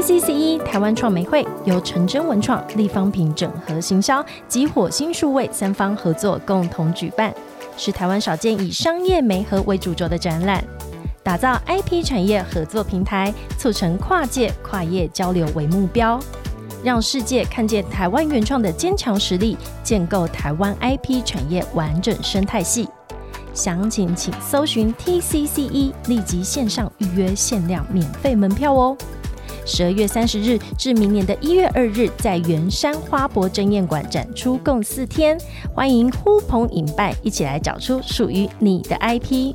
TCCE 台湾创媒会由陈真文创、立方品整合行销及火星数位三方合作共同举办，是台湾少见以商业媒合为主轴的展览，打造 IP 产业合作平台，促成跨界跨业交流为目标，让世界看见台湾原创的坚强实力，建构台湾 IP 产业完整生态系。详情请搜寻 TCCE，立即线上预约限量免费门票哦。十二月三十日至明年的一月二日，在圆山花博争艳馆展出共四天，欢迎呼朋引伴一起来找出属于你的 IP。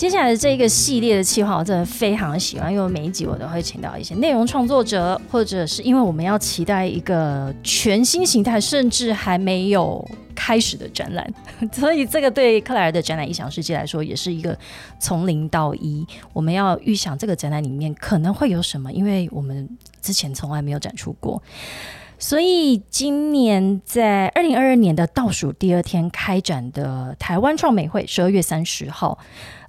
接下来的这个系列的企划，我真的非常喜欢，因为每一集我都会请到一些内容创作者，或者是因为我们要期待一个全新形态，甚至还没有开始的展览，所以这个对克莱尔的展览异想世界来说，也是一个从零到一。我们要预想这个展览里面可能会有什么，因为我们之前从来没有展出过。所以今年在二零二二年的倒数第二天开展的台湾创美会，十二月三十号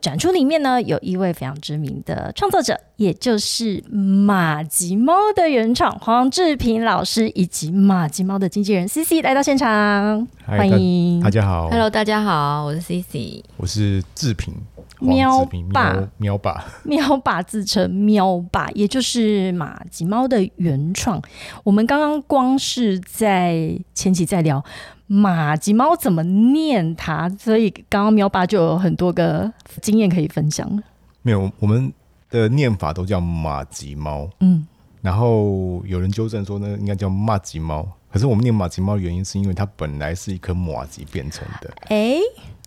展出里面呢，有一位非常知名的创作者，也就是马吉猫的原创黄志平老师，以及马吉猫的经纪人 C C 来到现场，嗨欢迎。大家好。Hello，大家好，我是 CC。我是志平，喵黄志平爸喵喵爸，喵爸自称喵爸，也就是马吉猫的原创。我们刚刚光是在前期在聊马吉猫怎么念它，所以刚刚喵爸就有很多个经验可以分享了。没有我们的念法都叫马吉猫，嗯，然后有人纠正说呢，应该叫马吉猫。可是我们念马吉猫的原因是因为它本来是一颗马吉变成的，哎，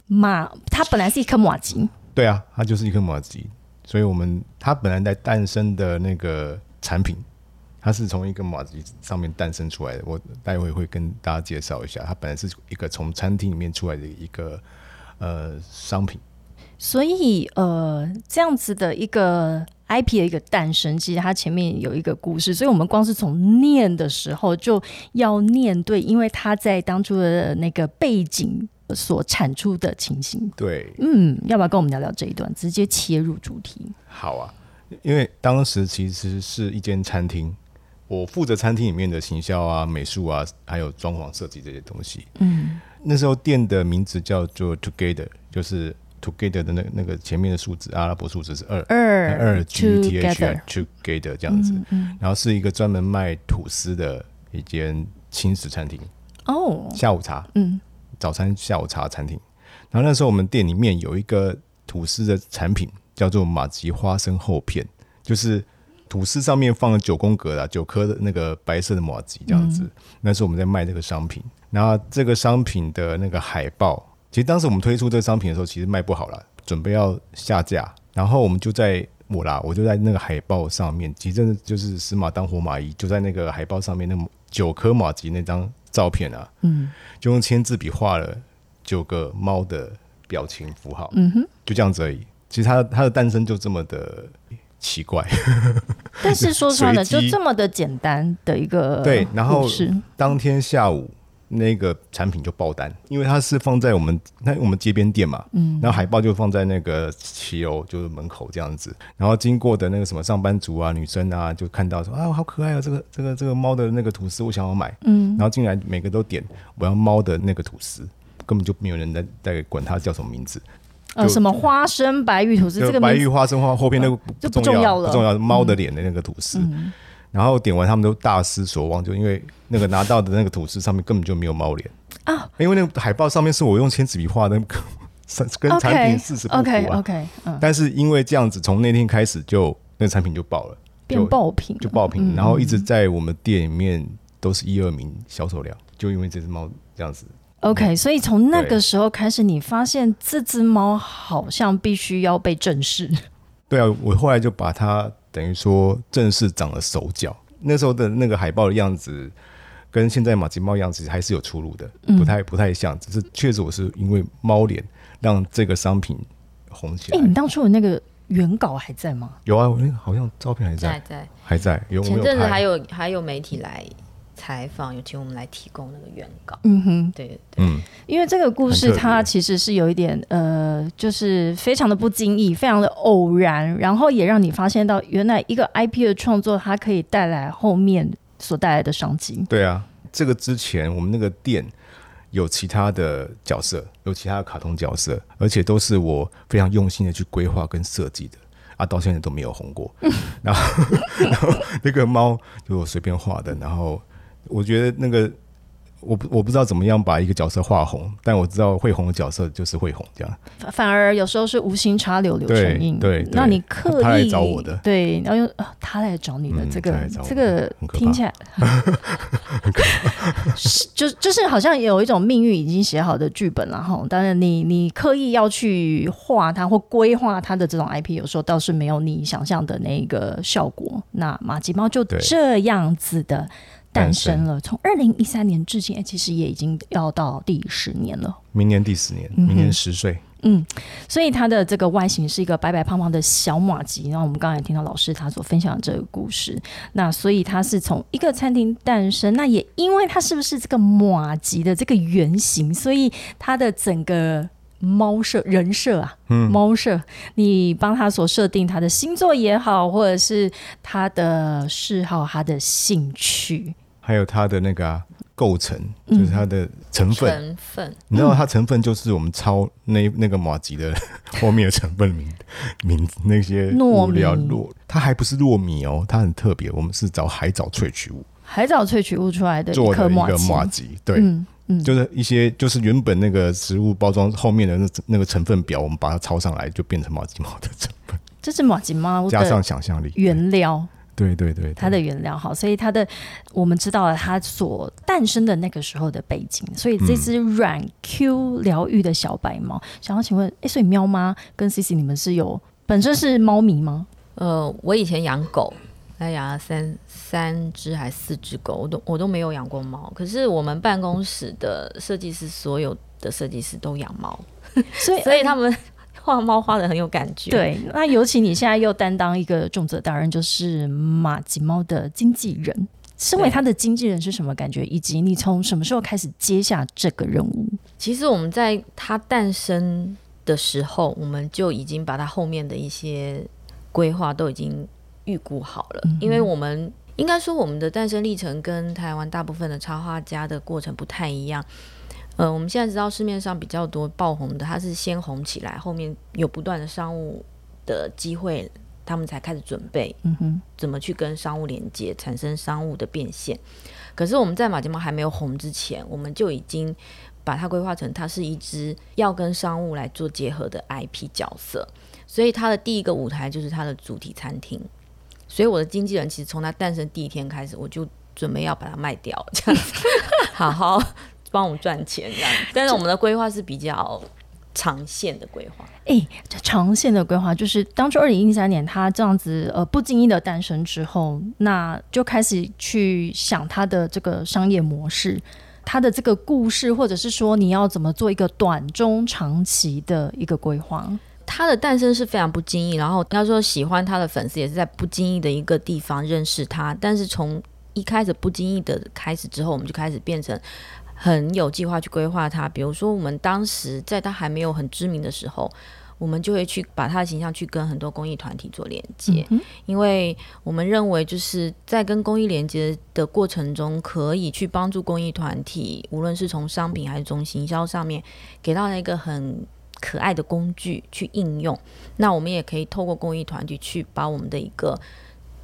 马它本来是一颗马吉，对啊，它就是一颗马吉，所以我们它本来在诞生的那个产品，它是从一个马吉上面诞生出来的。我待会会跟大家介绍一下，它本来是一个从餐厅里面出来的一个呃商品。所以呃，这样子的一个 IP 的一个诞生，其实它前面有一个故事，所以我们光是从念的时候就要念对，因为它在当初的那个背景所产出的情形。对，嗯，要不要跟我们聊聊这一段？直接切入主题。好啊，因为当时其实是一间餐厅，我负责餐厅里面的行销啊、美术啊，还有装潢设计这些东西。嗯，那时候店的名字叫做 Together，就是 Together 的那那个前面的数字阿拉伯数字是二。二二 G T H together，Together 这样子，嗯嗯，然后是一个专门卖吐司的一间轻食餐厅，哦，下午茶、嗯早餐、下午茶餐厅。然后那时候我们店里面有一个吐司的产品叫做马吉花生厚片，就是吐司上面放了九宫格的九颗的那个白色的马吉这样子。那是我们在卖这个商品，然后这个商品的那个海报，其实当时我们推出这个商品的时候，其实卖不好了，准备要下架，然后我们就在。我啦，我就在那个海报上面，其实真的就是死马当活马医，就在那个海报上面那九颗马吉那张照片啊，嗯就用签字笔画了九个猫的表情符号，嗯哼。就这样子而已。其实它它的诞生就这么的奇怪。但是说穿了，就这么的简单的一个对然后故事当天下午那个产品就爆单，因为它是放在我们那我们街边店嘛，嗯，然后海报就放在那个骑楼就是门口这样子，然后经过的那个什么上班族啊、女生啊，就看到说啊好可爱啊，这个这个这个猫的那个吐司我想要买，嗯，然后进来每个都点我要猫的那个吐司，根本就没有人在在管它叫什么名字，呃，什么花生白玉吐司，这个白玉花生花后边那个就不不重要了。不重要，猫的脸的那个吐司。然后点完，他们都大失所望，就因为那个拿到的那个吐司上面根本就没有猫脸。啊，因为那个海报上面是我用签字笔画的，跟 产 OK 品事实不符啊。OK，嗯，但是因为这样子，从那天开始就那个产品就爆了，变爆品，就爆品，嗯。然后一直在我们店里面都是一二名销售量，就因为这只猫这样子。OK，所以从那个对时候开始，你发现这只猫好像必须要被正视。对啊，我后来就把它等于说正式长了手脚，那时候的那个海报的样子，跟现在马吉猫样子还是有出入的，嗯不太不太像。只是确实我是因为猫脸让这个商品红起来哎、来。你当初的那个原稿还在吗？有啊，我那个好像照片还在，在在还在。有我前阵子还有还有媒体来采访，有请我们来提供那个原稿。嗯哼，对对对，嗯，因为这个故事它其实是有一点呃，就是非常的不经意，非常的偶然，然后也让你发现到原来一个 IP 的创作，它可以带来后面所带来的商机。对啊，这个之前我们那个店有其他的角色，有其他的卡通角色，而且都是我非常用心的去规划跟设计的。啊，到现在都没有红过。然后，然后那个猫就我随便画的，然后我觉得那个我不我不知道怎么样把一个角色画红，但我知道会红的角色就是会红，这样。反反而有时候是无心插柳柳成荫，对那你刻意他来找我的对，然后又、啊他来找你的、嗯这个这个听起来 是就就是好像有一种命运已经写好的剧本了哈，当然你你刻意要去画它或规划它的这种 IP，有时候倒是没有你想象的那个效果。那马吉猫就对这样子的诞生了，从二零一三年至今，哎，其实也已经要到第十年了。明年第十年，明年十岁，嗯，所以它的这个外形是一个白白胖胖的小马吉。然后我们刚才也听到老师他所分享的这个故事，那所以它是从一个餐厅诞生。那也因为它是不是这个马吉的这个原型，所以它的整个猫设人设啊，嗯，猫设，你帮他所设定他的星座也好，或者是他的嗜好、他的兴趣，还有它的那个啊、构成，嗯就是它的成分。成分。你知道它成分就是我们抄那那个马吉的 后面的成分名名字那些糯米。糯，它还不是糯米哦，它很特别，我们是找海藻萃取物。海藻萃取物出来的一做的一。个马吉，对，嗯嗯，就是一些就是原本那个食物包装后面的那那个成分表，我们把它抄上来，就变成马吉猫的成分，这是马吉猫加上想象力，原料。对对对，对它的原料好，所以它的我们知道了它所诞生的那个时候的背景，所以这只软 Q 疗愈的小白猫，想要请问，哎，所以喵妈跟 C C 你们是有本身是猫迷吗？呃，我以前养狗，还养了三三只还四只狗，我都我都没有养过猫。可是我们办公室的设计师，所有的设计师都养猫，所以 所以他们画猫画的很有感觉。，对，那尤其你现在又担当一个重责大任，就是马吉猫的经纪人。身为他的经纪人是什么感觉？以及你从什么时候开始接下这个任务？其实我们在他诞生的时候，我们就已经把他后面的一些规划都已经预估好了，因为我们。应该说，我们的诞生历程跟台湾大部分的插画家的过程不太一样。呃，我们现在知道市面上比较多爆红的，它是先红起来，后面有不断的商务的机会，他们才开始准备嗯哼，怎么去跟商务连接，产生商务的变现。可是我们在马吉猫还没有红之前，我们就已经把它规划成它是一只要跟商务来做结合的 IP 角色，所以它的第一个舞台就是它的主题餐厅。所以我的经纪人其实从它诞生第一天开始，我就准备要把它卖掉，这样子 好好帮我们赚钱这样。但是我们的规划是比较长线的规划。哎，这长线的规划就是当初二零一三年他这样子呃不经意的诞生之后，那就开始去想他的这个商业模式。他的这个故事，或者是说你要怎么做一个短中长期的一个规划，他的诞生是非常不经意，然后要说喜欢他的粉丝也是在不经意的一个地方认识他，但是从一开始不经意的开始之后，我们就开始变成很有计划去规划它。比如说，我们当时在他还没有很知名的时候，我们就会去把他的形象去跟很多公益团体做连接，嗯因为我们认为就是在跟公益连接的过程中，可以去帮助公益团体，无论是从商品还是从行销上面，给到一个很可爱的工具去应用。那我们也可以透过公益团体去把我们的一个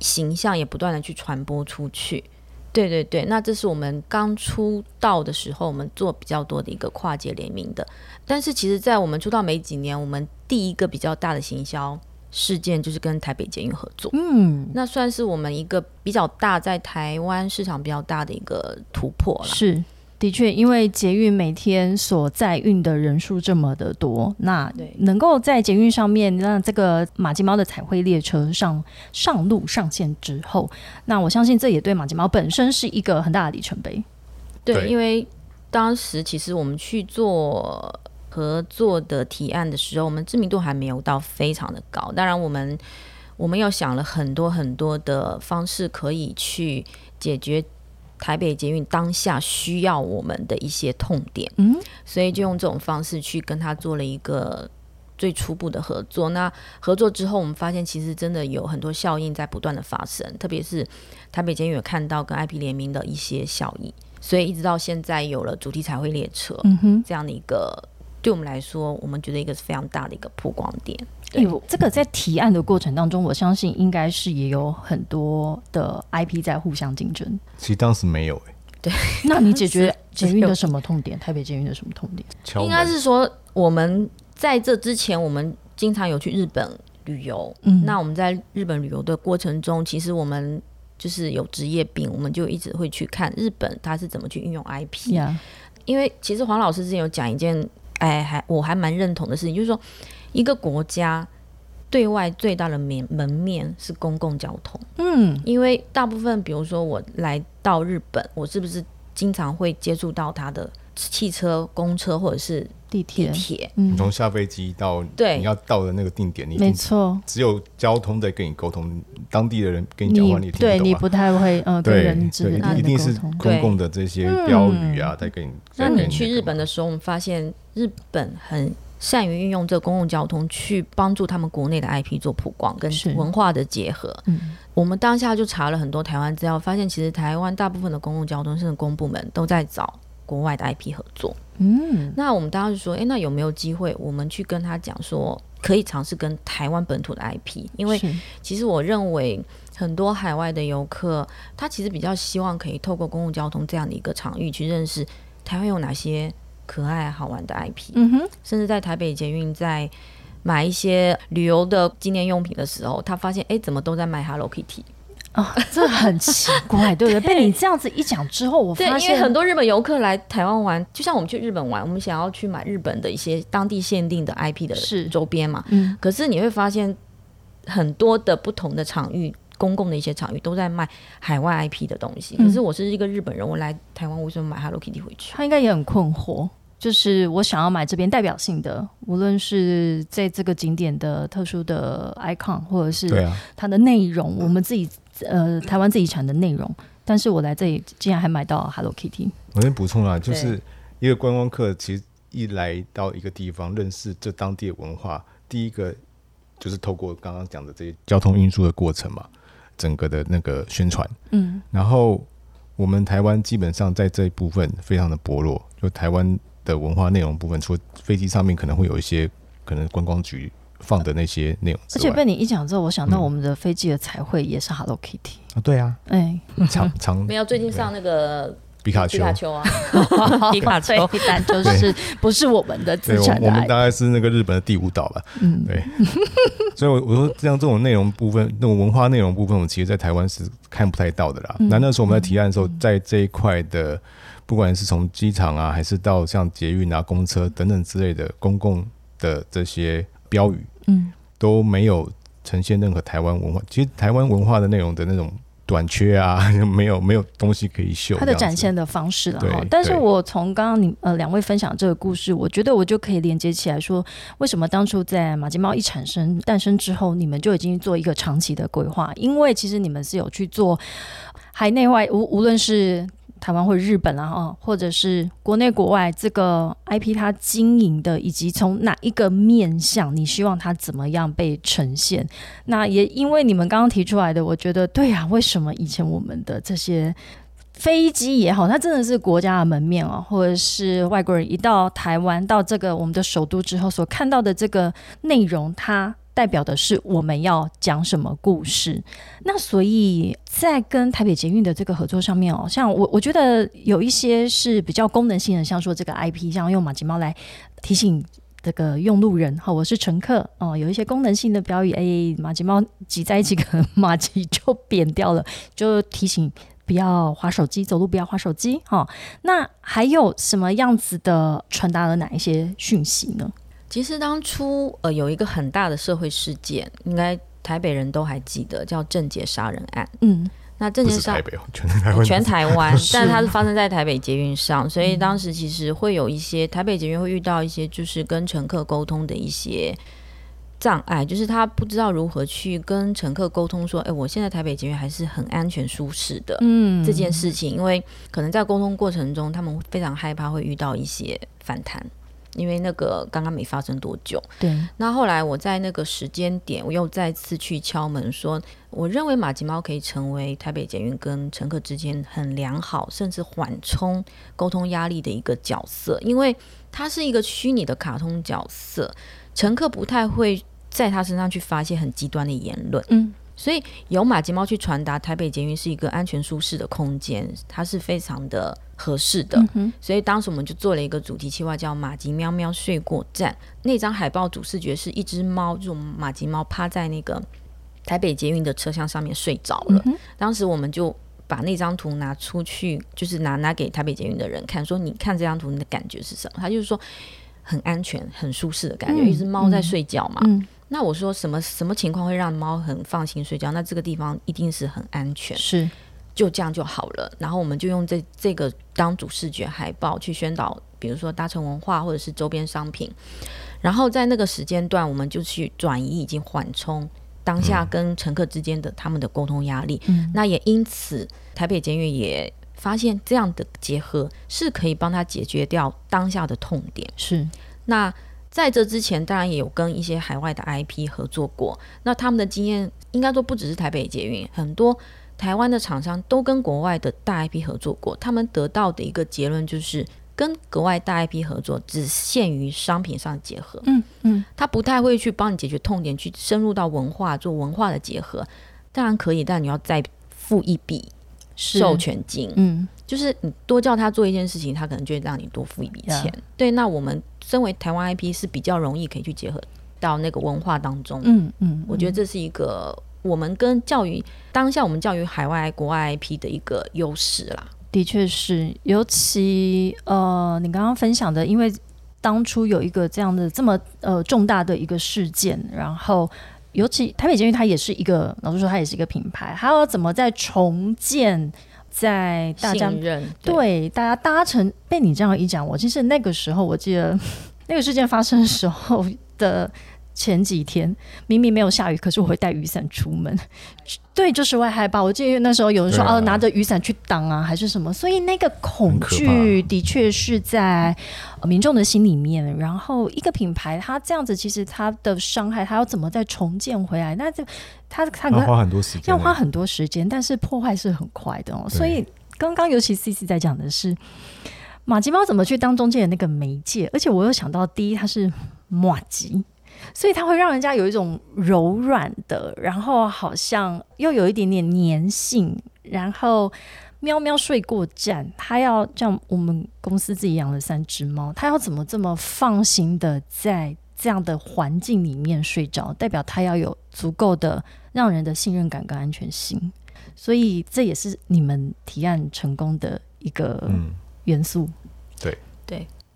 形象也不断的去传播出去。对对对，那这是我们刚出道的时候，我们做比较多的一个跨界联名的。但是其实，在我们出道没几年，我们第一个比较大的行销事件就是跟台北捷运合作，嗯，那算是我们一个比较大在台湾市场比较大的一个突破了。是的确，因为捷运每天所载运的人数这么的多，那对能够在捷运上面让这个马吉猫的彩绘列车上上路上线之后，那我相信这也对马吉猫本身是一个很大的里程碑。对，对因为当时其实我们去做合作的提案的时候，我们知名度还没有到非常的高。当然，我们我们又想了很多很多的方式，可以去解决台北捷运当下需要我们的一些痛点。嗯，所以就用这种方式去跟他做了一个。最初步的合作，那合作之后，我们发现其实真的有很多效应在不断的发生，特别是台北捷运有看到跟 IP 联名的一些效益，所以一直到现在有了主题彩绘列车嗯哼，这样的一个，对我们来说，我们觉得一个是非常大的一个曝光点。对有这个在提案的过程当中，我相信应该是也有很多的 IP 在互相竞争。其实当时没有哎、那你解决捷运的什么痛点？台北捷运的什么痛点？敲应该是说，我们在这之前，我们经常有去日本旅游。嗯那我们在日本旅游的过程中，其实我们就是有职业病，我们就一直会去看日本它是怎么去运用 IP。呀，因为其实黄老师之前有讲一件，哎，还我还蛮认同的事情，就是说一个国家对外最大的面门面是公共交通。嗯，因为大部分，比如说我来到日本，我是不是经常会接触到它的汽车、公车或者是地地铁，铁？嗯。你，从下飞机到对。你要到的那个定点，你一没错，只有交通在跟你沟通，当地的人跟你讲话你也听对你不太会，嗯，跟对人之对，间一定是沟通。公共的这些标语啊，在跟你。那你去日本的时候，我们发现日本很善于运用这个公共交通去帮助他们国内的 IP 做曝光跟是。文化的结合。嗯。我们当下就查了很多台湾资料，发现其实台湾大部分的公共交通甚至公部门都在找国外的 IP 合作。嗯，那我们当时就说，诶，那有没有机会我们去跟他讲说，可以尝试跟台湾本土的 IP？因为其实我认为很多海外的游客，他其实比较希望可以透过公共交通这样的一个场域去认识台湾有哪些可爱好玩的 IP，、嗯哼，甚至在台北捷运在买一些旅游的纪念用品的时候，他发现哎，诶怎么都在卖 Hello Kitty？啊，这很奇怪，对不 对？被你这样子一讲之后，我对，发现因为很多日本游客来台湾玩，就像我们去日本玩，我们想要去买日本的一些当地限定的 IP 的是周边嘛，嗯，可是你会发现很多的不同的场域。公共的一些场域都在卖海外 IP 的东西，嗯可是我是一个日本人，我来台湾为什么买 Hello Kitty 回去？他应该也很困惑。就是我想要买这边代表性的，无论是在这个景点的特殊的 icon，或者是对啊，它的内容，我们自己呃台湾自己产的内容，但是我来这里竟然还买到 Hello Kitty，我先补充啊，就是一个观光客，其实一来到一个地方，认识这当地的文化，第一个就是透过刚刚讲的这些交通运输的过程嘛，整个的那个宣传。嗯，然后我们台湾基本上在这一部分非常的薄弱，就台湾的文化内容部分，除了飞机上面可能会有一些可能观光局放的那些内容，而且被你一讲之后，我想到嗯。我们的飞机的彩绘也是 Hello Kitty，啊，对啊，哎，长长 没有，最近上那个皮卡丘，皮卡丘啊，皮卡丘，但就是不是我们的，资产的我我们大概是那个日本的第五岛吧。嗯，对，所以我我说像这种内容部分，那种文化内容部分，我们其实在台湾是看不太到的啦。嗯。那那时候我们在提案的时候，在这一块的，不管是从机场啊，还是到像捷运啊、公车等等之类的公共的这些标语，嗯，都没有呈现任何台湾文化。其实台湾文化的内容的那种短缺啊，没有没有东西可以秀。它的展现的方式了哈。但是我从刚刚你呃两位分享这个故事，我觉得我就可以连接起来说，为什么当初在马金猫一产生诞生之后，你们就已经做一个长期的规划？因为其实你们是有去做海内外无无论是。台湾或日本啊，哈，或者是国内国外这个 IP 它经营的，以及从哪一个面向，你希望它怎么样被呈现？那也因为你们刚刚提出来的，我觉得对啊，为什么以前我们的这些飞机也好，它真的是国家的门面哦，或者是外国人一到台湾到这个我们的首都之后所看到的这个内容，它代表的是我们要讲什么故事。那所以在跟台北捷运的这个合作上面哦，像我我觉得有一些是比较功能性的，像说这个 IP，像用马吉猫来提醒。这个用路人哈，我是乘客哦，有一些功能性的标语，哎，马吉猫挤在一起，可能马吉就扁掉了，就提醒不要划手机，走路不要划手机。哈，那还有什么样子的传达了哪一些讯息呢？其实当初呃有一个很大的社会事件，应该台北人都还记得，叫郑捷杀人案。嗯，那郑捷杀台北全台湾全台湾，但它是发生在台北捷运上，所以当时其实会有一些台北捷运会遇到一些就是跟乘客沟通的一些。障碍就是他不知道如何去跟乘客沟通，说：“哎，我现在台北捷运还是很安全舒适的。”嗯，这件事情，因为可能在沟通过程中，他们非常害怕会遇到一些反弹，因为那个刚刚没发生多久。对。那后来我在那个时间点，我又再次去敲门，说：“我认为马吉猫可以成为台北捷运跟乘客之间很良好，甚至缓冲沟通压力的一个角色，因为它是一个虚拟的卡通角色，乘客不太会。”在他身上去发现很极端的言论，嗯，所以由马吉猫去传达台北捷运是一个安全舒适的空间，它是非常的合适的。所以当时我们就做了一个主题企划，叫“马吉喵喵睡过站”。那张海报主视觉是一只猫，这种马吉猫趴在那个台北捷运的车厢上面睡着了。当时我们就把那张图拿出去，就是拿拿给台北捷运的人看，说：“你看这张图，你的感觉是什么？”他就是说很安全、很舒适的感觉，一只猫在睡觉嘛。那我说什么什么情况会让猫很放心睡觉？那这个地方一定是很安全，是就这样就好了。然后我们就用这这个当主视觉海报去宣导，比如说搭乘文化或者是周边商品。然后在那个时间段，我们就去转移以及缓冲当下跟乘客之间的他们的沟通压力。那也因此，台北监狱也发现这样的结合是可以帮他解决掉当下的痛点。是那。在这之前，当然也有跟一些海外的 IP 合作过。那他们的经验，应该说不只是台北捷运，很多台湾的厂商都跟国外的大 IP 合作过。他们得到的一个结论就是，跟国外大 IP 合作只限于商品上结合。嗯嗯，他不太会去帮你解决痛点，去深入到文化做文化的结合。当然可以，但你要再付一笔授权金。嗯。就是你多叫他做一件事情，他可能就会让你多付一笔钱。对，那我们身为台湾 IP 是比较容易可以去结合到那个文化当中。嗯嗯，我觉得这是一个我们跟教育当下我们教育海外国外 IP 的一个优势啦。的确是，尤其呃，你刚刚分享的，因为当初有一个这样的这么呃重大的一个事件，然后尤其台北监狱它也是一个，老实说它也是一个品牌，还要怎么在重建？在大家对大家搭乘被你这样一讲，我其实那个时候我记得 那个事件发生的时候的。前几天明明没有下雨，可是我会带雨伞出门。对，就是外害怕。我记得那时候有人说哦，拿着雨伞去挡啊，还是什么。所以那个恐惧的确是在民众的心里面。然后一个品牌，它这样子，其实它的伤害，它要怎么再重建回来？那就它它要花很多时间，要花很多时间，但是破坏是很快的哦。所以刚刚尤其 C C 在讲的是马吉猫怎么去当中间的那个媒介，而且我又想到，第一它是马吉。所以它会让人家有一种柔软的，然后好像又有一点点粘性，然后喵喵睡过站，它要像我们公司自己养了三只猫，它要怎么这么放心的在这样的环境里面睡着？代表它要有足够的让人的信任感跟安全性，所以这也是你们提案成功的一个元素。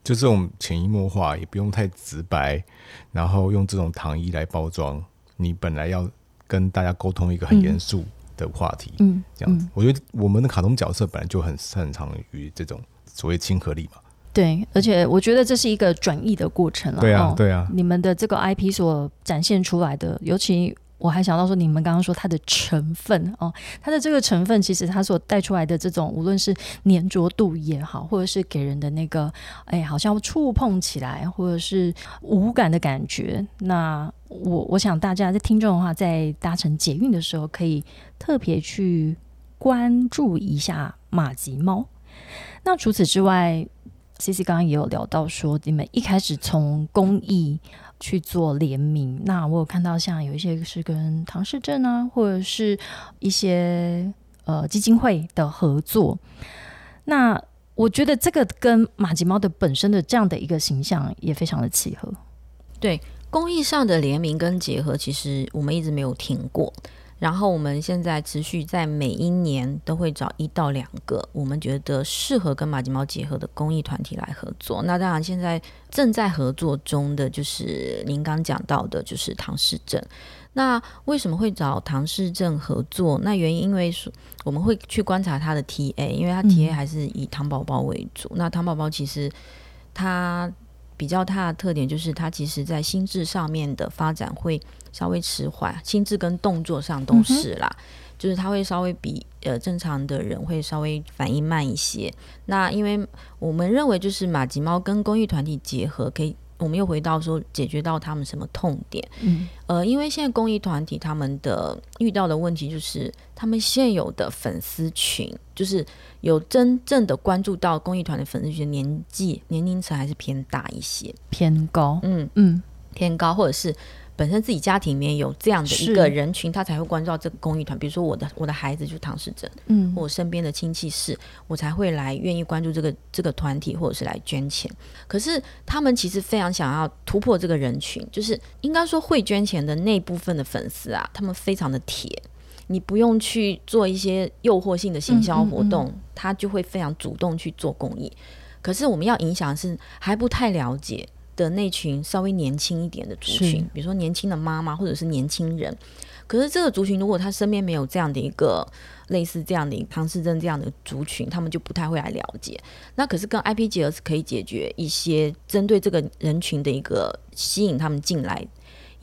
就这种潜移默化，也不用太直白，然后用这种糖衣来包装。你本来要跟大家沟通一个很严肃的话题，嗯，这样子。我觉得我们的卡通角色本来就很擅长于这种所谓亲和力嘛。对，而且我觉得这是一个转译的过程了。对啊，对啊。你们的这个 IP 所展现出来的，尤其。我还想到说，你们刚刚说它的成分哦，它的这个成分其实它所带出来的这种，无论是粘着度也好，或者是给人的那个，哎，好像触碰起来或者是无感的感觉，那我我想大家在听众的话，在搭乘捷运的时候，可以特别去关注一下马吉猫。那除此之外，C C 刚刚也有聊到说，你们一开始从公益。去做联名，那我有看到像有一些是跟唐氏症啊，或者是一些呃基金会的合作。那我觉得这个跟马吉猫的本身的这样的一个形象也非常的契合。对，公益上的联名跟结合，其实我们一直没有停过。然后我们现在持续在每一年都会找一到两个我们觉得适合跟马吉猫结合的公益团体来合作。那当然，现在正在合作中的就是您刚讲到的，就是唐氏症。那为什么会找唐氏症合作？那原因因为说我们会去观察他的 TA，因为他 TA 还是以糖宝宝为主。那糖宝宝其实他比较大的特点就是他其实在心智上面的发展会稍微迟缓，心智跟动作上都是啦，就是他会稍微比呃正常的人会稍微反应慢一些。那因为我们认为就是马吉猫跟公益团体结合可以。我们又回到说，解决到他们什么痛点？嗯，呃，因为现在公益团体他们的遇到的问题就是，他们现有的粉丝群，就是有真正的关注到公益团的粉丝群，年纪年龄层还是偏大一些，偏高。嗯嗯，偏高，或者是。本身自己家庭里面有这样的一个人群，他才会关注到这个公益团。比如说我的我的孩子就唐氏症，嗯，我身边的亲戚是，我才会来愿意关注这个这个团体，或者是来捐钱。可是他们其实非常想要突破这个人群，就是应该说会捐钱的那部分的粉丝啊，他们非常的铁，你不用去做一些诱惑性的行销活动，他就会非常主动去做公益。可是我们要影响是还不太了解。的那群稍微年轻一点的族群，比如说年轻的妈妈或者是年轻人，可是这个族群如果他身边没有这样的一个类似这样的唐氏症这样的族群，他们就不太会来了解。那可是跟 IP 结合是可以解决一些针对这个人群的一个吸引他们进来。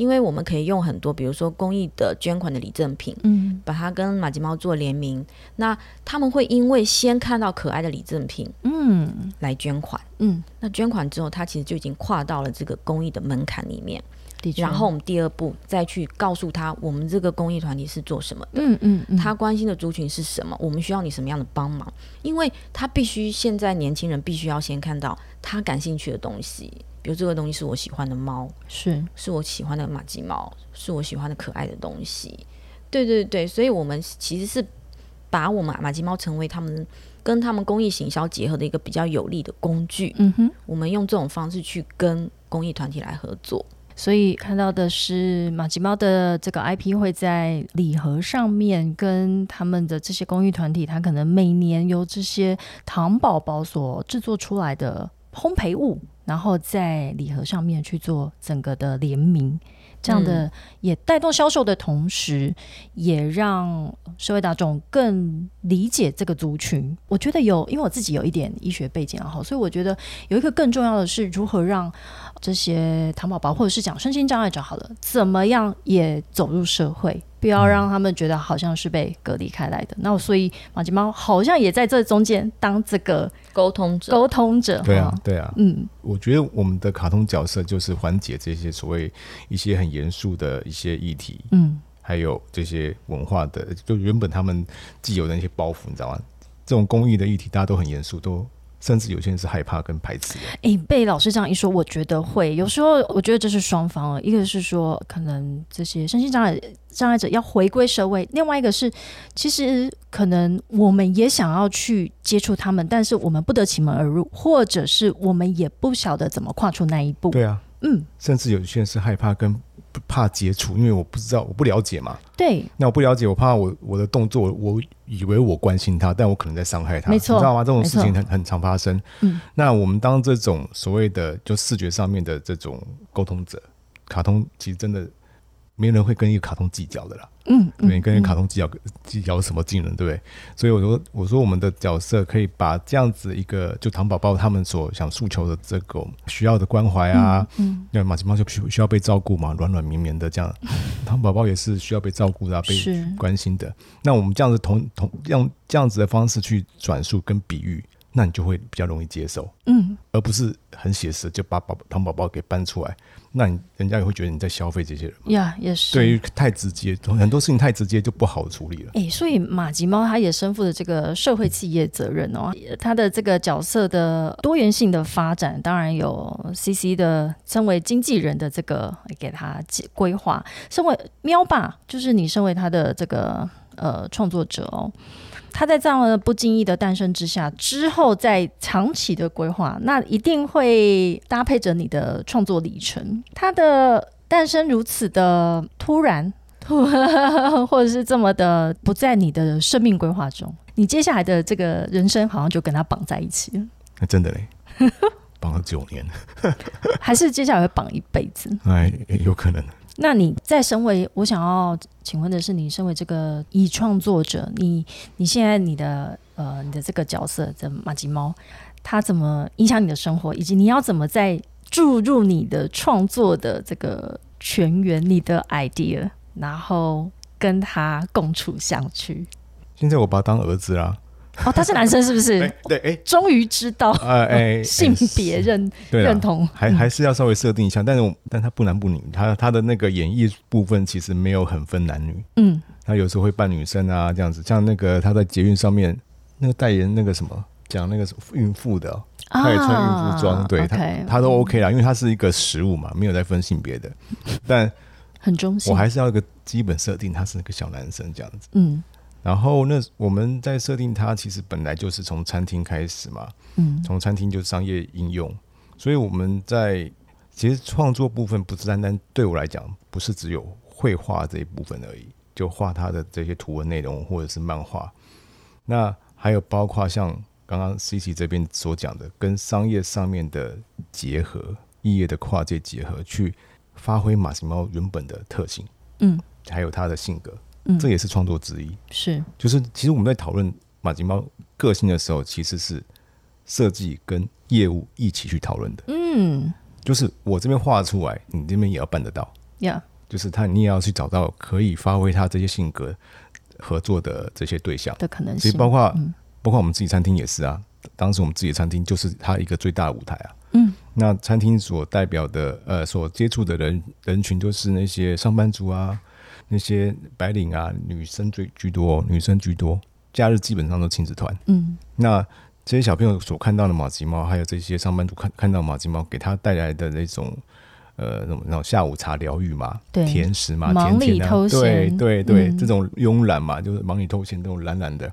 因为我们可以用很多，比如说公益的捐款的礼赠品，嗯，把它跟马吉猫做联名，那他们会因为先看到可爱的礼赠品，嗯，来捐款，嗯，那捐款之后，他其实就已经跨到了这个公益的门槛里面。然后我们第二步再去告诉他，我们这个公益团体是做什么的，嗯嗯，他关心的族群是什么，我们需要你什么样的帮忙，因为他必须现在年轻人必须要先看到他感兴趣的东西。比如这个东西是我喜欢的猫，是是我喜欢的马吉猫，是我喜欢的可爱的东西。对对对，所以我们其实是把我们马吉猫成为他们跟他们公益行销结合的一个比较有力的工具。嗯哼，我们用这种方式去跟公益团体来合作。所以看到的是马吉猫的这个 IP 会在礼盒上面，跟他们的这些公益团体，它可能每年由这些糖宝宝所制作出来的烘焙物。然后在礼盒上面去做整个的联名，这样的也带动销售的同时，也让社会大众更理解这个族群。我觉得有，因为我自己有一点医学背景然后，所以我觉得有一个更重要的是如何让这些糖宝宝或者是讲身心障碍者好了，怎么样也走入社会。不要让他们觉得好像是被隔离开来的。那所以马吉猫好像也在这中间当这个沟通者。沟通者，对啊，对啊。嗯，我觉得我们的卡通角色就是缓解这些所谓一些很严肃的一些议题，嗯，还有这些文化的，就原本他们既有的那些包袱，你知道吗？这种公益的议题，大家都很严肃，都。甚至有些人是害怕跟排斥的。哎，被老师这样一说，我觉得会有时候，我觉得这是双方了。一个是说，可能这些身心障碍障碍者要回归社会；，另外一个是，其实可能我们也想要去接触他们，但是我们不得其门而入，或者是我们也不晓得怎么跨出那一步。对啊，嗯，甚至有些人是害怕跟。怕接触，因为我不知道，我不了解嘛。对，那我不了解，我怕我我的动作，我以为我关心他，但我可能在伤害他，没错，你知道吗？这种事情很很常发生。嗯，那我们当这种所谓的就视觉上面的这种沟通者，卡通其实真的。没人会跟一个卡通计较的啦，嗯，没跟一个卡通计较计较什么技能，对不对？所以我说，我说我们的角色可以把这样子一个，就糖宝宝他们所想诉求的这个需要的关怀啊，嗯，因为马吉猫就需需要被照顾嘛，软软绵绵的这样，糖宝宝也是需要被照顾的，被关心的。那我们这样子同同用这样子的方式去转述跟比喻。那你就会比较容易接受，嗯，而不是很写实就把宝糖宝宝给搬出来，那你人家也会觉得你在消费这些人呀，也是。对于太直接，很多事情太直接就不好处理了。哎，所以马吉猫它也身负的这个社会企业责任哦，它的这个角色的多元性的发展，当然有 CC 的身为经纪人的这个给他规划，身为喵爸就是你身为他的这个呃创作者哦。他在这样的不经意的诞生之下，之后在长期的规划，那一定会搭配着你的创作里程。它的诞生如此的突然，或者是这么的不在你的生命规划中，你接下来的这个人生好像就跟他绑在一起了，那真的嘞，绑了九年，还是接下来会绑一辈子？哎，有可能。那你在身为我想要请问的是，你身为这个以创作者，你你现在你的呃你的这个角色的马吉猫，它怎么影响你的生活，以及你要怎么在注入你的创作的这个全员、你的 idea，然后跟他共处相处？现在我把他当儿子啦。哦，他是男生是不是？哎，对，哎，终于知道呃，哎，性别认认同，还还是要稍微设定一下，但是我但他不男不女，他他的那个演绎部分其实没有很分男女，嗯。他有时候会扮女生啊这样子，像那个他在捷运上面那个代言那个什么讲那个孕妇的哦、他也穿孕妇装，对他他都 OK 啦，因为他是一个食物嘛，没有在分性别的，但很中性。我。还是要一个基本设定，他是个小男生这样子。嗯然后那我们在设定它，其实本来就是从餐厅开始嘛，嗯。从餐厅就是商业应用，所以我们在其实创作部分不是单单对我来讲，不是只有绘画这一部分而已，就画它的这些图文内容或者是漫画，那还有包括像刚刚 C C 这边所讲的，跟商业上面的结合，异业的跨界结合，去发挥马奇猫原本的特性，嗯。还有它的性格，嗯，这也是创作之一。是就是其实我们在讨论马吉猫个性的时候，其实是设计跟业务一起去讨论的。嗯就是我这边画出来，你这边也要办得到。呀就是他，你也要去找到可以发挥他这些性格合作的这些对象。的可能性其实，包括、嗯包括我们自己餐厅也是啊。当时我们自己的餐厅就是他一个最大的舞台啊。嗯，那餐厅所代表的呃所接触的人人群，就是那些上班族啊，那些白领啊，女生最居多，女生居多。假日基本上都亲子团。嗯那这些小朋友所看到的马吉猫，还有这些上班族看看到马吉猫，给他带来的那种呃那种那种下午茶疗愈嘛，对甜食嘛，忙里甜甜的对对对，嗯这种慵懒嘛，就是忙里偷闲，这种懒懒的，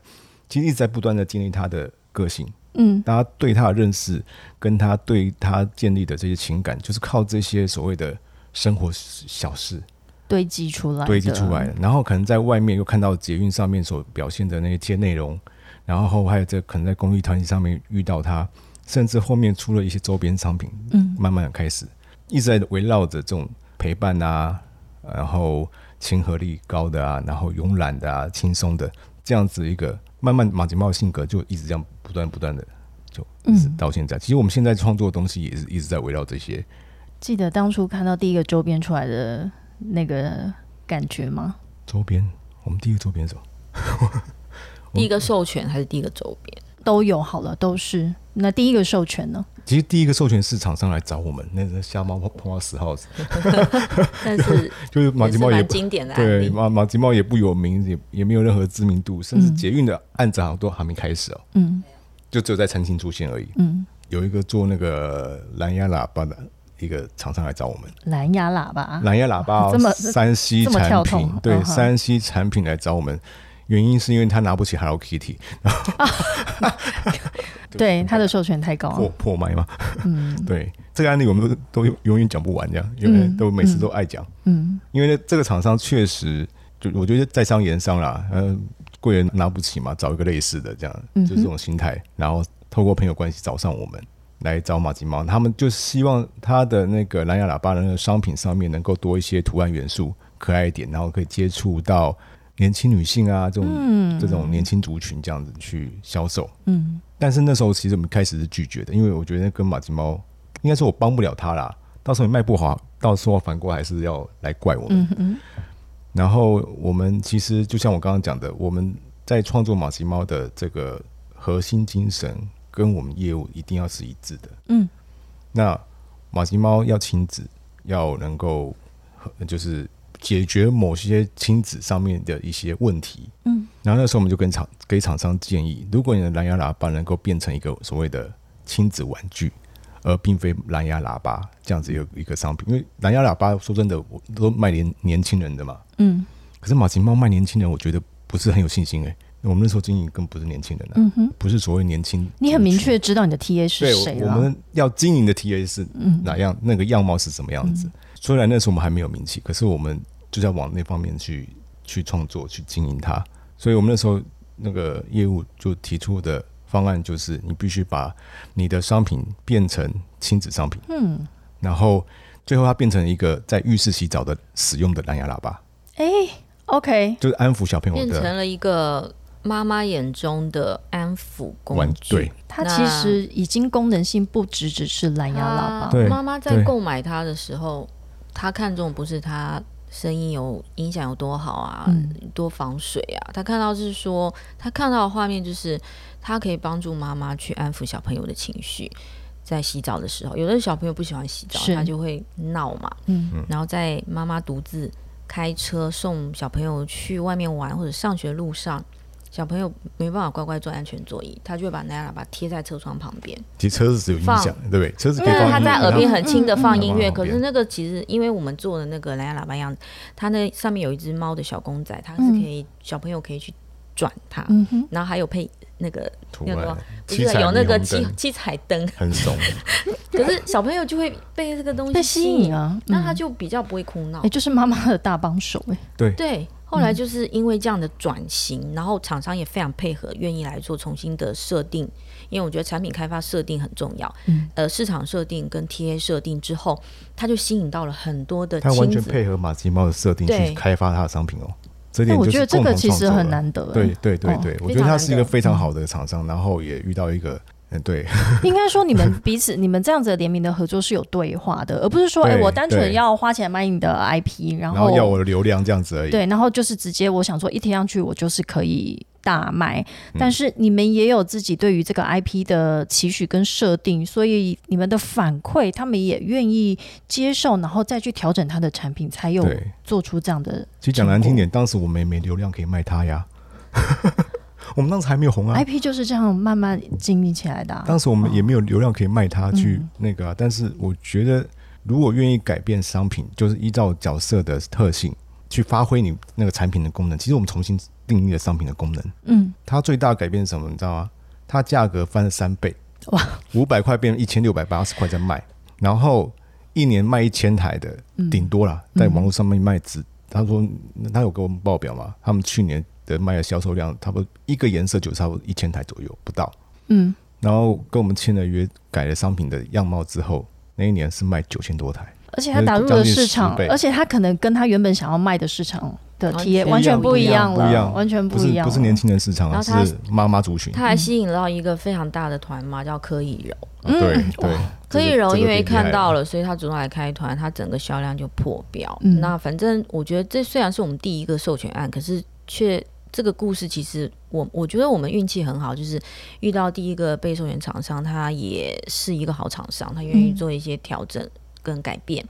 其实一直在不断的建立他的个性。嗯大家对他的认识，跟他对他建立的这些情感，就是靠这些所谓的生活小事堆积出来堆积出来的。然后可能在外面又看到捷运上面所表现的那些内容，然后还有这可能在公益团体上面遇到他，甚至后面出了一些周边商品，嗯慢慢的开始一直在围绕着这种陪伴啊，然后亲和力高的啊，然后慵懒的啊，轻松的这样子一个慢慢马吉茂的性格就一直这样不断不断的就一直嗯到现在。其实我们现在创作的东西也是一直在围绕这些。记得当初看到第一个周边出来的那个感觉吗？周边，我们第一个周边是什么？第一个授权还是第一个周边？都有好了，都是。那第一个授权呢？其实第一个授权是厂商来找我们，那个瞎猫碰到死耗子，但是 就是马吉猫也经典的对。马马吉猫也不有名，也也没有任何知名度，甚至嗯捷运的案子好像都还没开始哦，嗯就只有在餐厅出现而已。嗯，有一个做那个蓝牙喇叭的一个厂商来找我们，蓝牙喇叭，蓝牙喇叭、哦 这么山西这么跳产品，对嗯哼。山西产品来找我们，原因是因为他拿不起 Hello Kitty 对。他的授权太高。破了。破麦嘛，嗯。对这个案例我们都都永远讲不完，这样因为嗯都每次都爱讲。嗯。因为呢，这个厂商确实，就我觉得在商言商啦，呃，贵人拿不起嘛，找一个类似的这样，就是这种心态，然后透过朋友关系找上我们来找马吉猫，他们就希望他的那个蓝牙喇叭的那个商品上面能够多一些图案元素，可爱一点，然后可以接触到年轻女性啊这种、嗯这种年轻族群这样子去销售。嗯但是那时候其实我们开始是拒绝的，因为我觉得跟马吉猫应该说我帮不了他啦，到时候你卖不好，到时候反过来还是要来怪我们。嗯嗯然后我们其实就像我刚刚讲的，我们在创作马吉猫的这个核心精神跟我们业务一定要是一致的。嗯那马吉猫要亲子，要能够呃就是解决某些亲子上面的一些问题。嗯然后那时候我们就跟厂给厂商建议，如果你的蓝牙喇叭能够变成一个所谓的亲子玩具，而并非蓝牙喇叭这样子有一个商品，因为蓝牙喇叭说真的，我都卖年年轻人的嘛。嗯可是马吉猫卖年轻人，我觉得不是很有信心诶、我们那时候经营更不是年轻人啊，嗯哼，不是所谓年轻。你很明确知道你的 TA 是，谁了。我我们要经营的 TA 是嗯哪样，那个样貌是什么样子。虽然那时候我们还没有名气，可是我们就是要往那方面去去创作、去经营它。所以我们那时候那个业务就提出的方案就是，你必须把你的商品变成亲子商品，嗯，然后最后它变成一个在浴室洗澡的使用的蓝牙喇叭，哎，OK，就是安抚小朋友的变成了一个妈妈眼中的安抚工玩具。对。它其实已经功能性不只只是蓝牙喇叭，对妈妈在购买它的时候，她看中不是它声音有音响有多好啊，嗯多防水啊，她看到是说，她看到的画面就是它可以帮助妈妈去安抚小朋友的情绪。在洗澡的时候，有的小朋友不喜欢洗澡，是他就会闹嘛。嗯然后在妈妈独自开车送小朋友去外面玩或者上学路上，小朋友没办法乖乖坐安全座椅，他就会把蓝牙喇叭贴在车窗旁边。其实车子是有音响，对不对？车子可以对，他放在耳边很轻的放嗯音乐，嗯可是那个其实因为我们做的那个蓝牙喇叭样子，它那上面有一只猫的小公仔，它是可以、小朋友可以去转它，嗯，然后还有配那个图案那个，不是有那个七七彩灯，很怂，可是小朋友就会被这个东西被吸引，啊，那他嗯就比较不会哭闹。也。就是妈妈的大帮手哎，对。对，后来就是因为这样的转型，然后厂商也非常配合，愿意来做重新的设定。因为我觉得产品开发设定很重要，嗯。呃，市场设定跟 TA 设定之后，它就吸引到了很多的他完全。配合马吉猫的设定去开发它的商品哦。这点那我觉得这个其实很难得欸，对对对哦。对，我觉得他是一个非常好的厂商，然后也遇到一个，嗯，对，应该说你们彼此，你们这样子的联名的合作是有对话的，而不是说，哎、对我单纯要花钱买你的 IP，然然后要我的流量这样子而已。对，然后就是直接我想说一贴上去，我就是可以大卖。嗯但是你们也有自己对于这个 IP 的期许跟设定，所以你们的反馈，他们也愿意接受，然后再去调整他的产品，才有，做出这样的其实讲难听点，当时我们也没流量可以卖它呀。我们当时还没有红啊，IP，就是这样慢慢经营起来的啊、当时我们也没有流量可以卖它去嗯。那个啊、但是我觉得，如果愿意改变商品，就是依照角色的特性去发挥你那个产品的功能。其实我们重新定义了商品的功能，嗯，它最大的改变是什么？你知道吗？它价格翻了三倍，哇，五百块变成一千六百八十块在卖，然后一年卖一千台的，嗯。顶多啦，在网络上面卖只，他说他有给我们报表嘛，他们去年的卖的销售量差不多一个颜色就差不多一千台左右，不到。嗯，然后跟我们签了约，改了商品的样貌之后，那一年是卖九千多台，而且他打入了市场将近10倍，而且他可能跟他原本想要卖的市场的体验完全不一样了，不一样。完全不一样了，不是年轻人市场啊，然后是妈妈族群。他还吸引到一个非常大的团嘛，叫柯以柔。嗯。对，柯以柔因为看到了，了，所以他主动来开团，他整个销量就破表。嗯。那反正我觉得这虽然是我们第一个授权案，可是却这个故事其实我我觉得我们运气很好，就是遇到第一个被授权厂商，他也是一个好厂商，他愿意嗯做一些调整跟改变。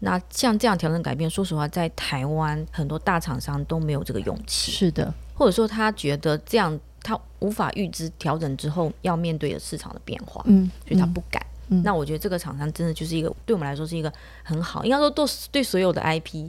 那像这样调整改变，说实话，在台湾很多大厂商都没有这个勇气，是的，或者说他觉得这样他无法预知调整之后要面对的市场的变化。嗯，所以他嗯不敢。嗯那我觉得这个厂商真的就是一个对我们来说是一个很好，应该说对对所有的 IP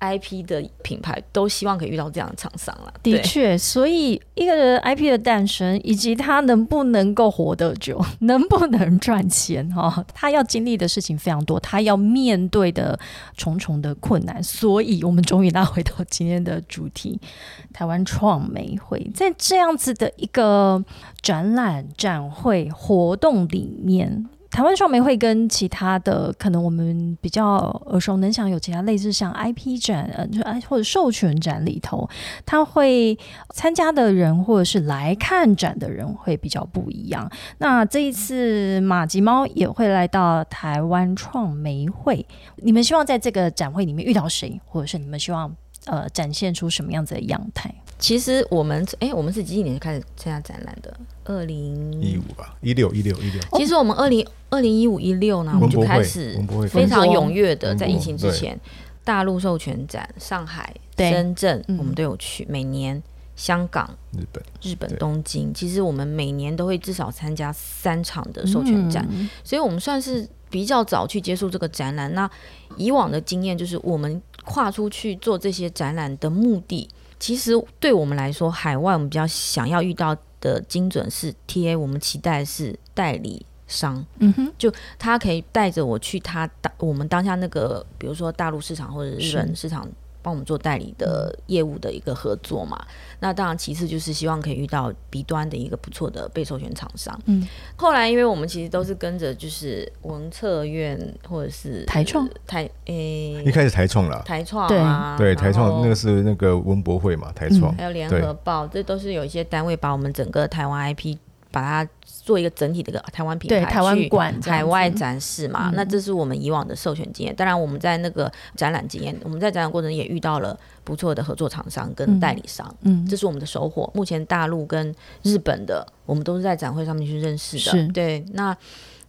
IP 的品牌都希望可以遇到这样的厂商了。的确，所以一个人 IP 的诞生，以及他能不能够活得久，能不能赚钱，哈、哦，他要经历的事情非常多，他要面对的重重的困难。所以，我们终于拉回到今天的主题——台湾创美会，在这样子的一个展览、展会活动里面。台湾创媒会跟其他的可能我们比较耳熟能详有其他类似像 IP 展，呃，就哎或者授权展里头，他会参加的人或者是来看展的人会比较不一样。那这一次马吉猫也会来到台湾创媒会，你们希望在这个展会里面遇到谁，或者是你们希望呃展现出什么样子的样态？其实我们哎、我们是几几年开始参加展览的？二零一五吧，一六一六一六，其实我们二零二零一五一六呢，我们就开始非常踊跃的在疫情之前，大陆授权展、上海、深圳，嗯。我们都有去。每年香港、日本日本东京，其实我们每年都会至少参加三场的授权展，嗯。所以我们算是比较早去接触这个展览。那以往的经验就是，我们跨出去做这些展览的目的，其实对我们来说，海外我们比较想要遇到的精准是 TA，我们期待的是代理商。嗯哼，就他可以带着我去他当我们当下那个，比如说大陆市场或者日本市场帮我们做代理的业务的一个合作嘛。那当然，其次就是希望可以遇到 B 端的一个不错的被授权厂商。嗯，后来因为我们其实都是跟着就是文策院或者是台创台诶、一开始台创了，台创啊，对台创那个是那个文博会嘛，台创还有联合报，这都是有一些单位把我们整个台湾 IP 把它做一个整体的一个台湾品牌对台湾去馆海外展示嘛。嗯那这是我们以往的授权经验。当然，我们在那个展览经验，我们在展览过程也遇到了不错的合作厂商跟代理商，嗯这是我们的收获。目前大陆跟日本的，我们都是在展会上面去认识的。对，那。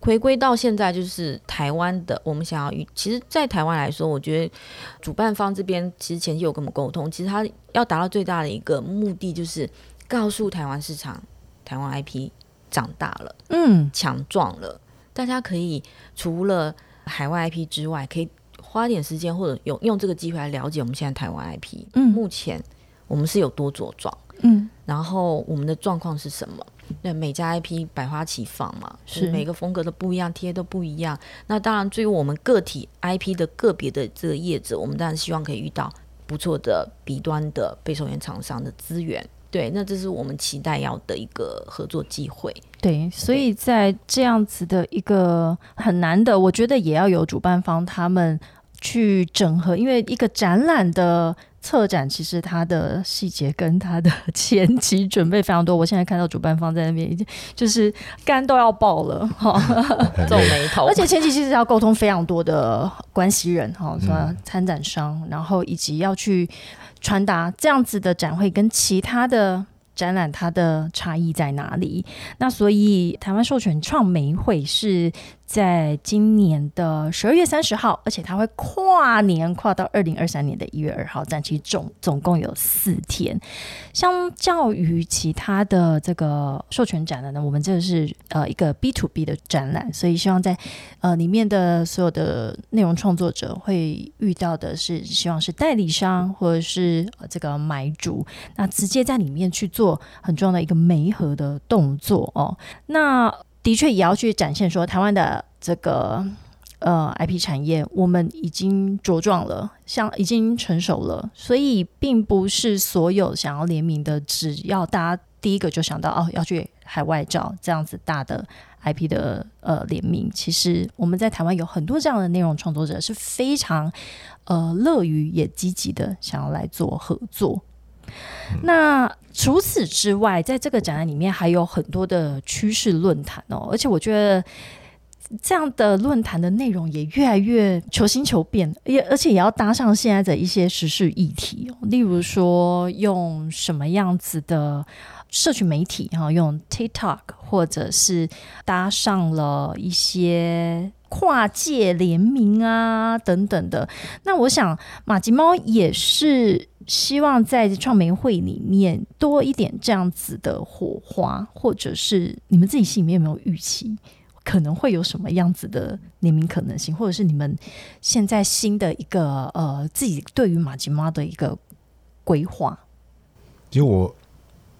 回归到现在，就是台湾的，我们想要与其实，在台湾来说，我觉得主办方这边其实前期有跟我们沟通，其实他要达到最大的一个目的，就是告诉台湾市场，台湾 IP 长大了，嗯强壮了，大家可以除了海外 IP 之外，可以花点时间或者用用这个机会来了解我们现在台湾 IP。嗯目前我们是有多茁壮，嗯然后我们的状况是什么？对，每家 IP 百花齐放嘛，是每个风格都不一样，贴都不一样。那当然，对于我们个体 IP 的个别的这个业者，我们当然希望可以遇到不错的 B 端的被授权厂商的资源。对，那这是我们期待要的一个合作机会。对，所以在这样子的一个很难的，我觉得也要有主办方他们去整合，因为一个展览的策展，其实它的细节跟它的 前期准备非常多。我现在看到主办方在那边已经就是肝都要爆了哈，皱眉头，而且前期其实要沟通非常多的关系人哈，什么参展商，然后以及要去传达这样子的展会跟其他的。展览它的差异在哪里？那所以台湾授权创媒会是在今年的十二月三十号，而且它会跨年跨到二零二三年的一月二号，展期总总共有四天。相较于其他的这个授权展览呢，我们这个是呃一个 B to B 的展览，所以希望在呃里面的所有的内容创作者会遇到的是，希望是代理商或者是、这个买主，那直接在里面去做很重要的一个媒合的动作哦。那的确也要去展现说台湾的这个。呃，IP 产业我们已经茁壮了，像已经成熟了，所以并不是所有想要联名的，只要大家第一个就想到哦要去海外找这样子大的 IP 的呃联名。其实我们在台湾有很多这样的内容创作者是非常呃乐于也积极的想要来做合作。那除此之外，在这个展览里面还有很多的趋势论坛哦，而且我觉得这样的论坛的内容也越来越求新求变，也而且也要搭上现在的一些时事议题哦，例如说用什么样子的社群媒体哈，用 TikTok 或者是搭上了一些跨界联名啊等等的。那我想马吉猫也是希望在创媒会里面多一点这样子的火花，或者是你们自己心里面有没有预期？可能会有什么样子的联名可能性，或者是你们现在新的一个呃自己对于马吉妈的一个规划？其实我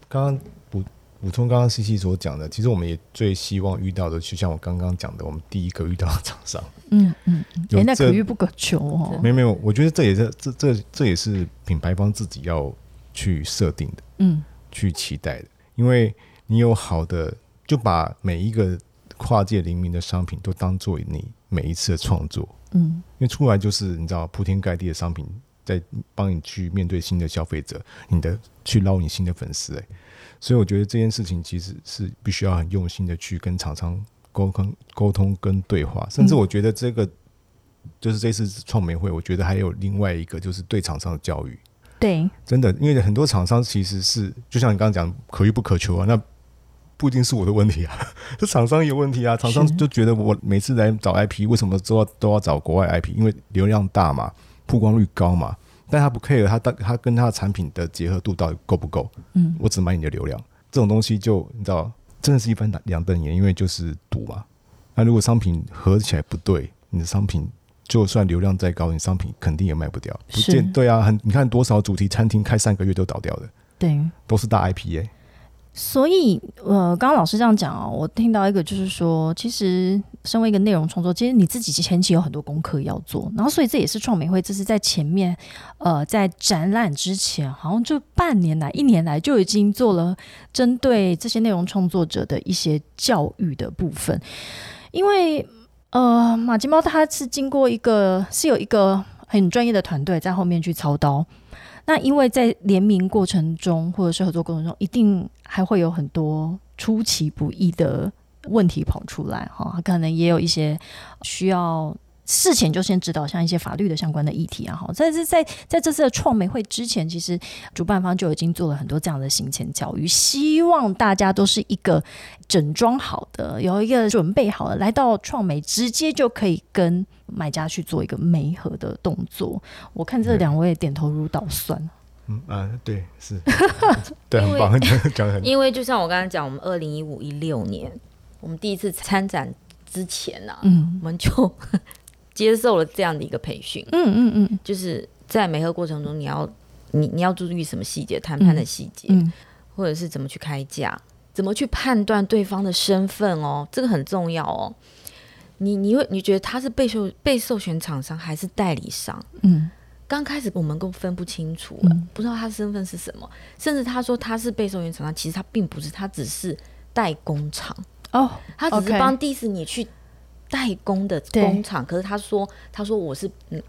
刚刚补补充刚刚西西所讲的，其实我们也最希望遇到的，就像我刚刚讲的，我们第一个遇到的厂商。嗯嗯，嗯。有那可遇不可求哦。没有没有，我觉得这也是这这这也是品牌方自己要去设定的。嗯。去期待的，因为你有好的，就把每一个跨界联名的商品都当做你每一次的创作，嗯。因为出来就是你知道铺天盖地的商品，在帮你去面对新的消费者，你的去捞你新的粉丝，哎，所以我觉得这件事情其实是必须要很用心的去跟厂商沟通、沟通跟对话，甚至我觉得这个。就是这次创美会，我觉得还有另外一个，就是对厂商的教育。对，真的，因为很多厂商其实是就像你刚刚讲，可遇不可求啊，那不一定是我的问题啊，这厂商有问题啊。厂商就觉得我每次来找 IP，为什么都要都要找国外 IP？因为流量大嘛，曝光率高嘛，但他不 care 他他他跟他的产品的结合度到底够不够？嗯我只买你的流量，这种东西就你知道，真的是一翻两瞪眼，因为就是赌嘛。那如果商品合起来不对，你的商品就算流量再高，你商品肯定也卖不掉。不是见对啊，很你看多少主题餐厅开三个月都倒掉的，对，都是大 IP 耶、所以，呃，刚刚老师这样讲哦，我听到一个就是说，其实身为一个内容创作，其实你自己前期有很多功课要做，然后所以这也是创美会，这是在前面，呃，在展览之前，好像就半年来、一年来就已经做了针对这些内容创作者的一些教育的部分，因为，呃，马吉猫它是经过一个是有一个很专业的团队在后面去操刀。那因为在联名过程中，或者是合作过程中，一定还会有很多出其不意的问题跑出来，哈，可能也有一些需要。事前就先知道像一些法律的相关的议题啊，哈，在这在在这次的创美会之前，其实主办方就已经做了很多这样的行前教育，希望大家都是一个整装好的，有一个准备好的，来到创美直接就可以跟买家去做一个媒合的动作。我看这两位点头如捣蒜。嗯啊，对，是，对，很棒，讲很。因为就像我刚才讲，我们二零一五一六年，我们第一次参展之前呢，嗯，我们就。接受了这样的一个培训，嗯嗯嗯，就是在媒合过程中，你要你你要注意什么细节，谈判的细节，或者是怎么去开价，怎么去判断对方的身份哦，这个很重要哦。你你会你觉得他是被授被授权厂商还是代理商？嗯，刚开始我们都分不清楚，不知道他身份是什么，甚至他说他是被授权厂商，其实他并不是，他只是代工厂哦，他只是帮迪士尼去。代工的工厂，可是他说，他说我是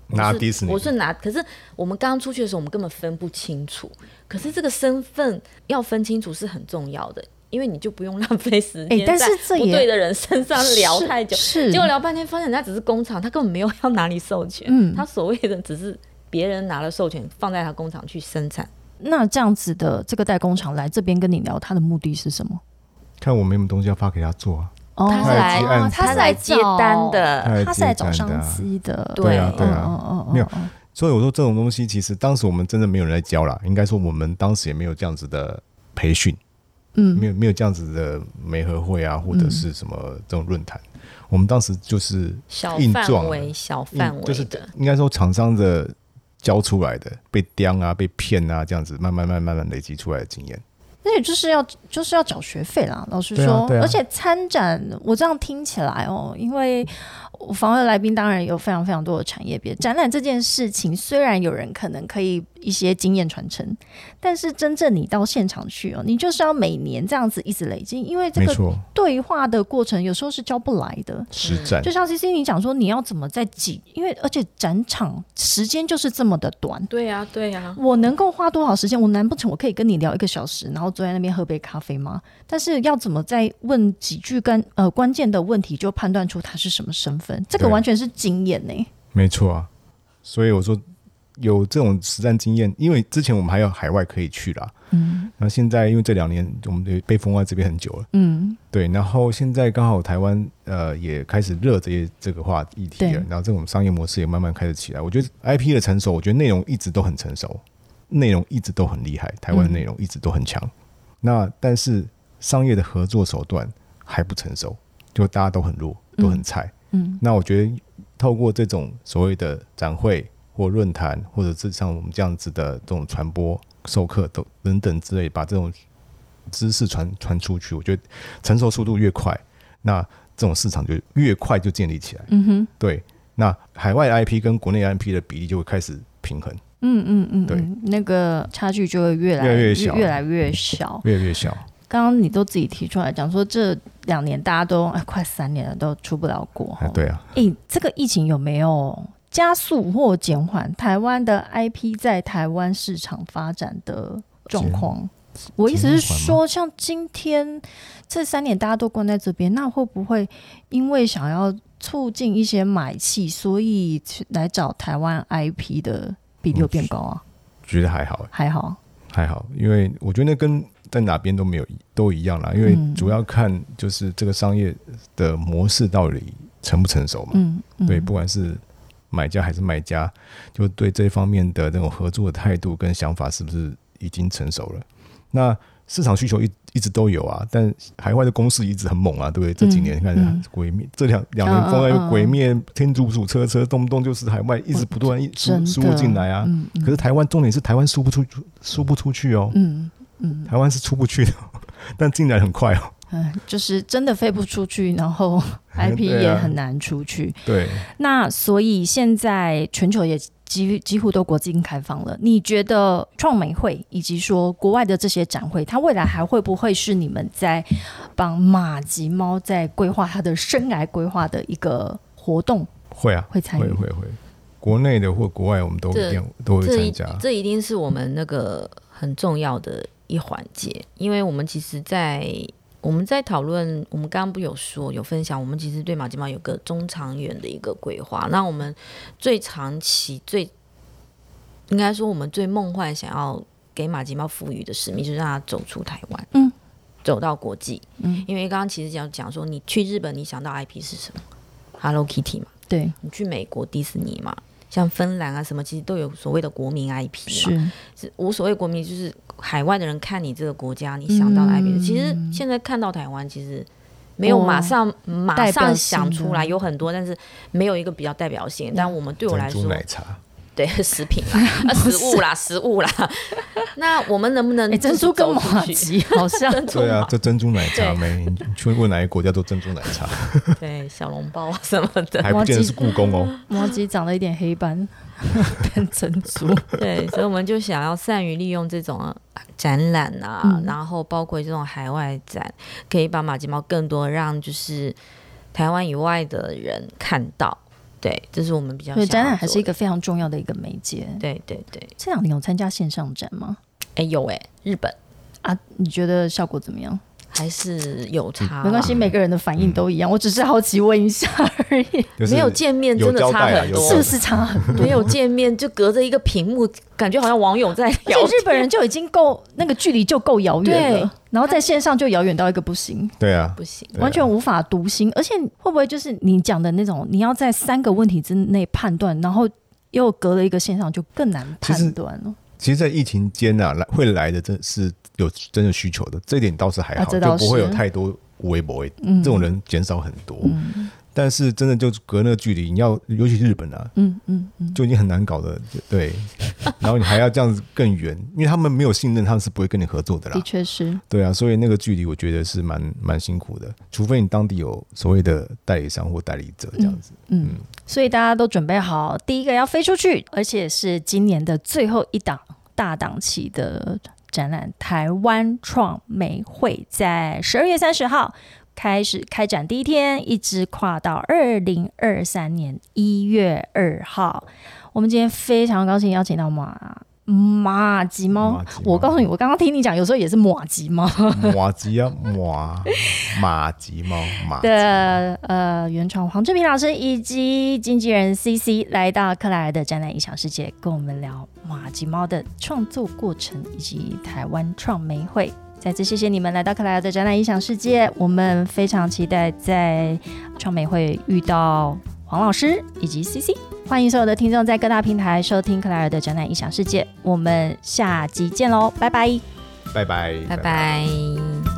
拿迪士尼，我是拿，可是我们刚刚出去的时候，我们根本分不清楚。可是这个身份要分清楚是很重要的，因为你就不用浪费时间在不对的人身上聊太久，是结果聊半天，发现人家只是工厂，他根本没有要拿你授权，嗯，他所谓的只是别人拿了授权放在他工厂去生产。那这样子的这个代工厂来这边跟你聊，他的目的是什么？看我没什么东西要发给他做啊。他是来，他是来接单的，他是来找商机的。对啊，对啊，没有。所以我说这种东西，其实当时我们真的没有人来教啦。应该说，我们当时也没有这样子的培训，嗯，没有没有这样子的媒合会啊，或者是什么这种论坛。我们当时就是小范围、小范围就是应该说厂商的教出来的，被刁啊、被骗啊，这样子慢慢、慢慢、慢慢累积出来的经验。那也就是要就是要缴学费啦，老实说，而且参展我这样听起来哦，因为。我访问来宾当然有非常非常多的产业别展览这件事情，虽然有人可能可以一些经验传承，但是真正你到现场去哦，你就是要每年这样子一直累积，因为这个对话的过程有时候是教不来的。实战就像 C C 你讲说，你要怎么在几？因为而且展场时间就是这么的短。对呀，对呀。我能够花多少时间？我难不成我可以跟你聊一个小时，然后坐在那边喝杯咖啡吗？但是要怎么在问几句跟呃关键的问题，就判断出他是什么身份？这个完全是经验呢，没错啊。所以我说有这种实战经验，因为之前我们还有海外可以去啦。嗯，那现在因为这两年我们被封在这边很久了，嗯，对。然后现在刚好台湾呃也开始热这些这个话议题了，然后这种商业模式也慢慢开始起来。我觉得 IP 的成熟，我觉得内容一直都很成熟，内容一直都很厉害，台湾内容一直都很强。那但是商业的合作手段还不成熟，就大家都很弱，都很菜。嗯，那我觉得透过这种所谓的展会或论坛，或者是像我们这样子的这种传播、授课等等等之类，把这种知识传传出去，我觉得成熟速度越快，那这种市场就越快就建立起来。嗯哼，对，那海外 IP 跟国内 IP 的比例就会开始平衡。嗯嗯嗯，对，那个差距就会越来越小，越来越小，越来越小。刚刚你都自己提出来讲说，这两年大家都哎快三年了都出不了国，对啊。哎，这个疫情有没有加速或减缓台湾的 IP 在台湾市场发展的状况？我意思是说，像今天这三年大家都关在这边，那会不会因为想要促进一些买气，所以来找台湾 IP 的比例变高啊？觉得还好，还好，还好，因为我觉得那跟在哪边都没有都一样啦，因为主要看就是这个商业的模式到底成不成熟嘛。嗯，对，不管是买家还是卖家，就对这方面的那种合作的态度跟想法是不是已经成熟了？那市场需求一一直都有啊，但海外的攻势一直很猛啊，对不对？这几年你看鬼灭这两两年风来鬼灭天竺鼠车车，动不动就是海外一直不断输输入进来啊。可是台湾重点是台湾输不出输不出去哦。嗯。台湾是出不去的，但进来很快哦。嗯，就是真的飞不出去，然后 IP 也很难出去。对，那所以现在全球也几几乎都国境开放了。你觉得创美会以及说国外的这些展会，它未来还会不会是你们在帮马吉猫在规划它的生涯规划的一个活动？会啊，会参与会会会，国内的或国外我们都这一定都会参加。这一定是我们那个很重要的一环节，因为我们其实在，我们在讨论，我们刚刚不有说有分享，我们其实对马吉猫有个中长远的一个规划。那我们最长期最应该说我们最梦幻想要给马吉猫赋予的使命，就是让它走出台湾，嗯，走到国际。嗯，因为刚刚其实讲讲说，你去日本，你想到 IP 是什么？Hello Kitty 嘛，对，你去美国迪士尼嘛，像芬兰啊什么，其实都有所谓的国民 IP 嘛。是是无所谓国民，就是海外的人看你这个国家，你想到的 IP，、嗯。其实现在看到台湾，其实没有马上、马上想出来，有很多，但是没有一个比较代表性。但我们对我来说，奶茶，对 食品啦、啊 食物啦、食物啦，那我们能不能哎、珍珠跟走马？吉好像对啊嘛，这珍珠奶茶对没？你去问哪个国家都珍珠奶茶，对小笼包啊什么的，还不见得是故宫哦。马吉长了一点黑斑，变珍珠。对，所以我们就想要善于利用这种展览啊，嗯然后包括这种海外展，可以把马吉猫更多让就是台湾以外的人看到。对，这是我们比较对，想展览还是一个非常重要的一个媒介。对对对，这两年有参加线上展吗？哎有哎，日本。啊，你觉得效果怎么样？还是有差啦，没关系，每个人的反应都一样，我只是好奇问一下而已，就是没有见面真的差很多，有是不是差很多？没有见面就隔着一个屏幕，感觉好像网友在而聊且日本人就已经够那个距离就够遥远了，然后在线上就遥远到一个不行，对啊，不行。完全无法读心。而且会不会就是你讲的那种，你要在三个问题之内判断，然后又隔了一个线上，就更难判断了。其实，在疫情间啊，来会来的真是有真的需求的，这一点倒是还好，就不会有太多微博、嗯这种人减少很多。嗯但是真的就隔那个距离，你要尤其是日本啊，嗯嗯嗯，就已经很难搞的，对。然后你还要这样子更远，因为他们没有信任，他们是不会跟你合作的啦的。确是。对啊，所以那个距离我觉得是蛮蛮辛苦的，除非你当地有所谓的代理商或代理者这样子。嗯，所以大家都准备好，第一个要飞出去，而且是今年的最后一档大档期的展览——台湾创美会，在十二月三十号开始开展第一天，一直跨到二零二三年一月二号。我们今天非常高兴邀请到马马吉猫我告诉你，我刚刚听你讲，有时候也是马吉猫。马吉啊，马 马吉猫马的呃原创黄志平老师以及经纪人 CC 来到克莱尔的展览异想世界，跟我们聊马吉猫的创作过程以及台湾创媒会。再次谢谢你们来到克莱尔的展览音响世界，我们非常期待在创美会遇到黄老师以及 CC。欢迎所有的听众在各大平台收听克莱尔的展览音响世界，我们下集见喽，拜拜。拜拜，拜拜。